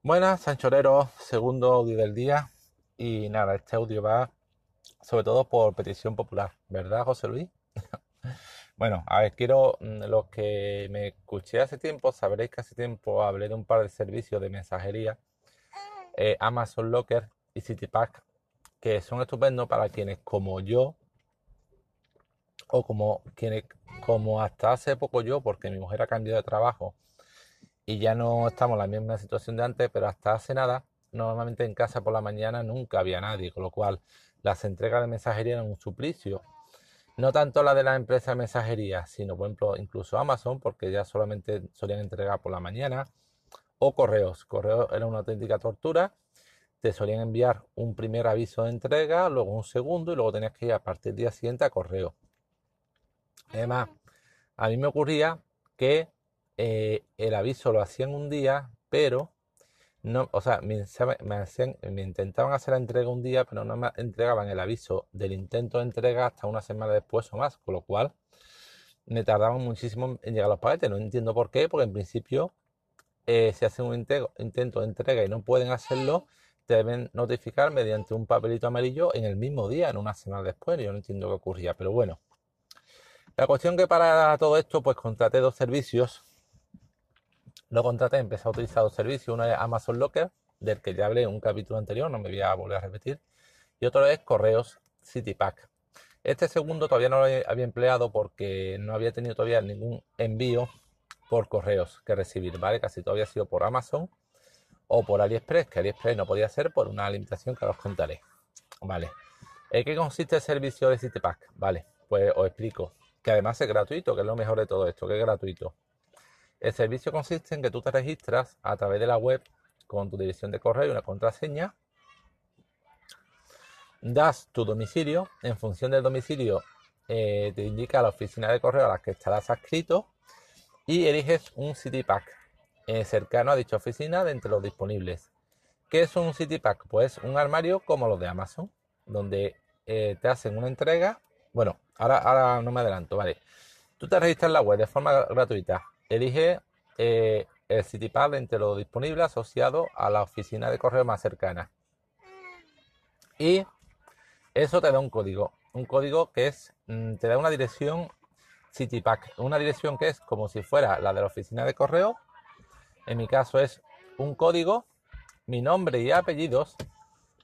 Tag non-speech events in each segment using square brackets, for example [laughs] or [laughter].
Buenas, Sanchorero, segundo audio del día. Y nada, este audio va sobre todo por petición popular, ¿verdad, José Luis? [laughs] bueno, a ver, quiero, mm, los que me escuché hace tiempo, sabréis que hace tiempo hablé de un par de servicios de mensajería, eh, Amazon Locker y CityPack, que son estupendos para quienes como yo, o como quienes, como hasta hace poco yo, porque mi mujer ha cambiado de trabajo y ya no estamos en la misma situación de antes, pero hasta hace nada, normalmente en casa por la mañana nunca había nadie, con lo cual las entregas de mensajería eran un suplicio. No tanto la de la empresa de mensajería, sino por ejemplo incluso Amazon, porque ya solamente solían entregar por la mañana, o correos. Correos era una auténtica tortura. Te solían enviar un primer aviso de entrega, luego un segundo y luego tenías que ir a partir del día siguiente a correo. Además, a mí me ocurría que eh, el aviso lo hacían un día, pero no, o sea, me, me, intentaban hacer la entrega un día, pero no me entregaban el aviso del intento de entrega hasta una semana después o más, con lo cual me tardaban muchísimo en llegar los paquetes. No entiendo por qué, porque en principio, eh, si hacen un intento de entrega y no pueden hacerlo, deben notificar mediante un papelito amarillo en el mismo día, en una semana después. Yo no entiendo qué ocurría, pero bueno. La cuestión que para todo esto, pues contraté dos servicios lo contraté, empecé a utilizar dos servicios. Uno es Amazon Locker, del que ya hablé en un capítulo anterior, no me voy a volver a repetir. Y otro es Correos CityPack. Este segundo todavía no lo había empleado porque no había tenido todavía ningún envío por correos que recibir, ¿vale? Casi todo había sido por Amazon o por AliExpress, que AliExpress no podía ser por una limitación que os contaré. Vale. ¿En qué consiste el servicio de CityPack? Vale, pues os explico. Que además es gratuito, que es lo mejor de todo esto, que es gratuito. El servicio consiste en que tú te registras a través de la web con tu dirección de correo y una contraseña. Das tu domicilio. En función del domicilio eh, te indica la oficina de correo a la que estarás adscrito y eliges un City Pack eh, cercano a dicha oficina de entre los disponibles. ¿Qué es un City Pack? Pues un armario como los de Amazon, donde eh, te hacen una entrega. Bueno, ahora, ahora no me adelanto, vale. Tú te registras en la web de forma gratuita Elige eh, el CityPad entre lo disponible asociado a la oficina de correo más cercana. Y eso te da un código. Un código que es, mm, te da una dirección CityPack. Una dirección que es como si fuera la de la oficina de correo. En mi caso es un código, mi nombre y apellidos.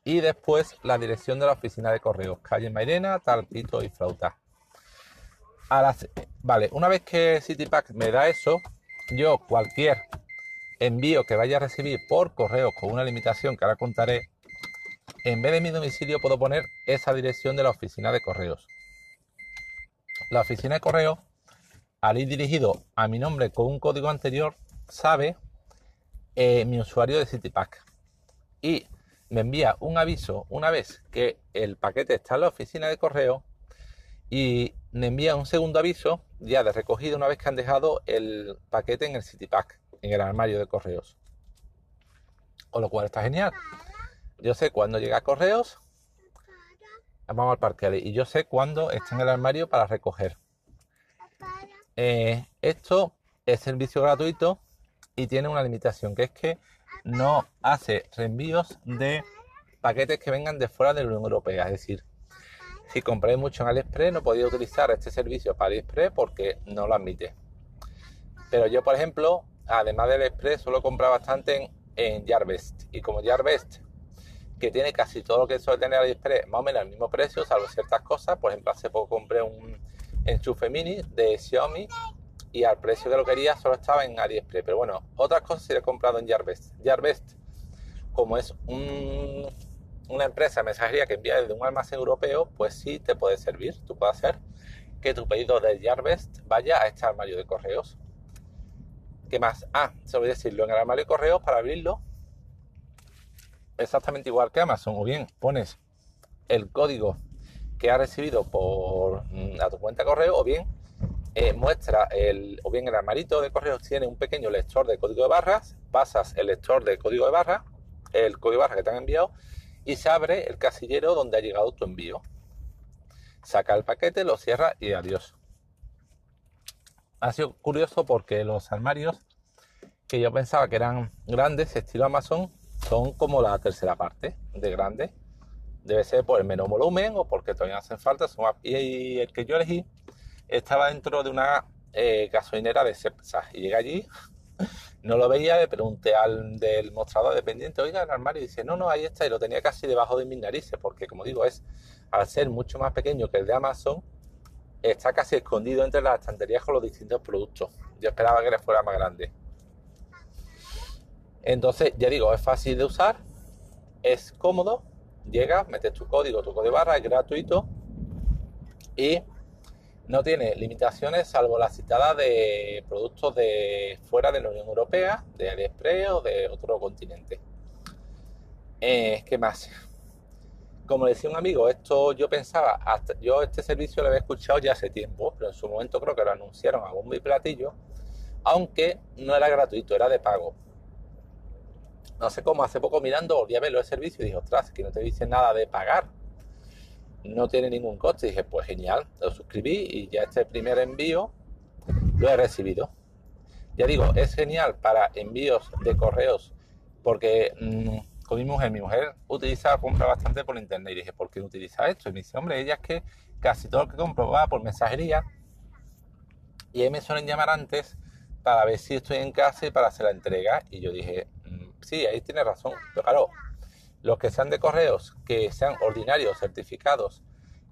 Y después la dirección de la oficina de correo. Calle Mairena, Talpito y Flauta vale, una vez que CityPack me da eso, yo cualquier envío que vaya a recibir por correo con una limitación que ahora contaré, en vez de mi domicilio puedo poner esa dirección de la oficina de correos. La oficina de correo, al ir dirigido a mi nombre con un código anterior, sabe eh, mi usuario de CityPack y me envía un aviso una vez que el paquete está en la oficina de correo y me envía un segundo aviso ya de recogida una vez que han dejado el paquete en el City Pack, en el armario de correos. Con lo cual está genial. Yo sé cuándo llega a correos. Vamos al parque y yo sé cuándo está en el armario para recoger. Eh, esto es servicio gratuito y tiene una limitación que es que no hace reenvíos de paquetes que vengan de fuera de la Unión Europea. Es decir, si compráis mucho en AliExpress, no podéis utilizar este servicio para AliExpress porque no lo admite. Pero yo, por ejemplo, además de AliExpress, suelo comprar bastante en, en. Y como Yarvest, que tiene casi todo lo que suele tener AliExpress, más o menos al mismo precio, salvo ciertas cosas. Por ejemplo, hace poco compré un enchufe mini de Xiaomi y al precio que lo quería solo estaba en AliExpress. Pero bueno, otras cosas sí he comprado en Yarvest. Yarvest, como es un una empresa de mensajería que envía desde un almacén europeo, pues sí te puede servir. Tú puedes hacer que tu pedido de Yarvest vaya a este armario de correos. ¿Qué más? Ah, se decirlo, en el armario de correos para abrirlo, exactamente igual que Amazon, o bien pones el código que has recibido por mm, a tu cuenta de correo, o bien eh, muestra el, o bien el armarito de correos tiene un pequeño lector de código de barras, pasas el lector de código de barras, el código de barras que te han enviado, y se abre el casillero donde ha llegado tu envío. Saca el paquete, lo cierra y adiós. Ha sido curioso porque los armarios que yo pensaba que eran grandes, estilo Amazon, son como la tercera parte de grandes. Debe ser por el menos volumen o porque todavía hacen falta. Y el que yo elegí estaba dentro de una eh, gasolinera de Cepsa. Y llegué allí, no lo veía, le pregunté al del mostrador dependiente, oiga, el armario, y dice, no, no, ahí está, y lo tenía casi debajo de mis narices, porque como digo, es al ser mucho más pequeño que el de Amazon, está casi escondido entre las estanterías con los distintos productos. Yo esperaba que le fuera más grande. Entonces, ya digo, es fácil de usar, es cómodo, llegas, metes tu código, tu código barra, es gratuito y no tiene limitaciones salvo las citadas de productos de fuera de la Unión Europea, de AliExpress o de otro continente. Eh, ¿Qué más? Como decía un amigo, esto yo pensaba, hasta, yo este servicio lo había escuchado ya hace tiempo, pero en su momento creo que lo anunciaron a bombo y platillo, aunque no era gratuito, era de pago no sé cómo, hace poco mirando volví a ver los servicios y dije, ostras, que no te dice nada de pagar. No tiene ningún coste. Y dije, pues genial, lo suscribí y ya este primer envío lo he recibido. Ya digo, es genial para envíos de correos porque mm, con mi mujer, mi mujer utiliza, compra bastante por internet y dije, ¿por qué no utiliza esto? Y me dice, hombre, ella es que casi todo lo que compro va por mensajería y me suelen llamar antes para ver si estoy en casa y para hacer la entrega. Y yo dije, sí, ahí tiene razón. Pero claro, los que sean de correos, que sean ordinarios, certificados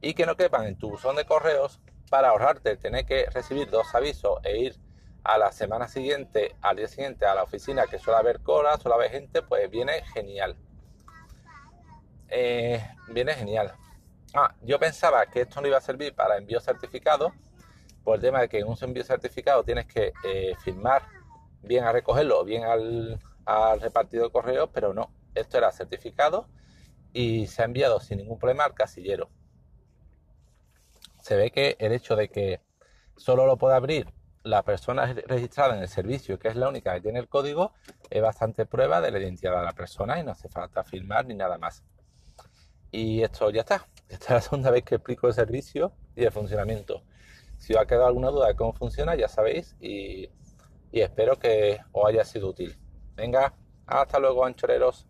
y que no quepan en tu buzón de correos, para ahorrarte tener que recibir dos avisos e ir a la semana siguiente, al día siguiente a la oficina que suele haber cola, suele haber gente, pues viene genial. Eh, viene genial. Ah, yo pensaba que esto no iba a servir para envío certificado, por el tema de que en un envío certificado tienes que eh, firmar bien a recogerlo, bien al, al repartido de correos, pero no, esto era certificado y se ha enviado sin ningún problema al casillero. Se ve que el hecho de que solo lo pueda abrir la persona registrada en el servicio, que es la única que tiene el código, es bastante prueba de la identidad de la persona y no hace falta firmar ni nada más. Y esto ya está. Esta es la segunda vez que explico el servicio y el funcionamiento. Si os ha quedado alguna duda de cómo funciona, ya sabéis y, y espero que os haya sido útil. Venga, hasta luego, anchoreros.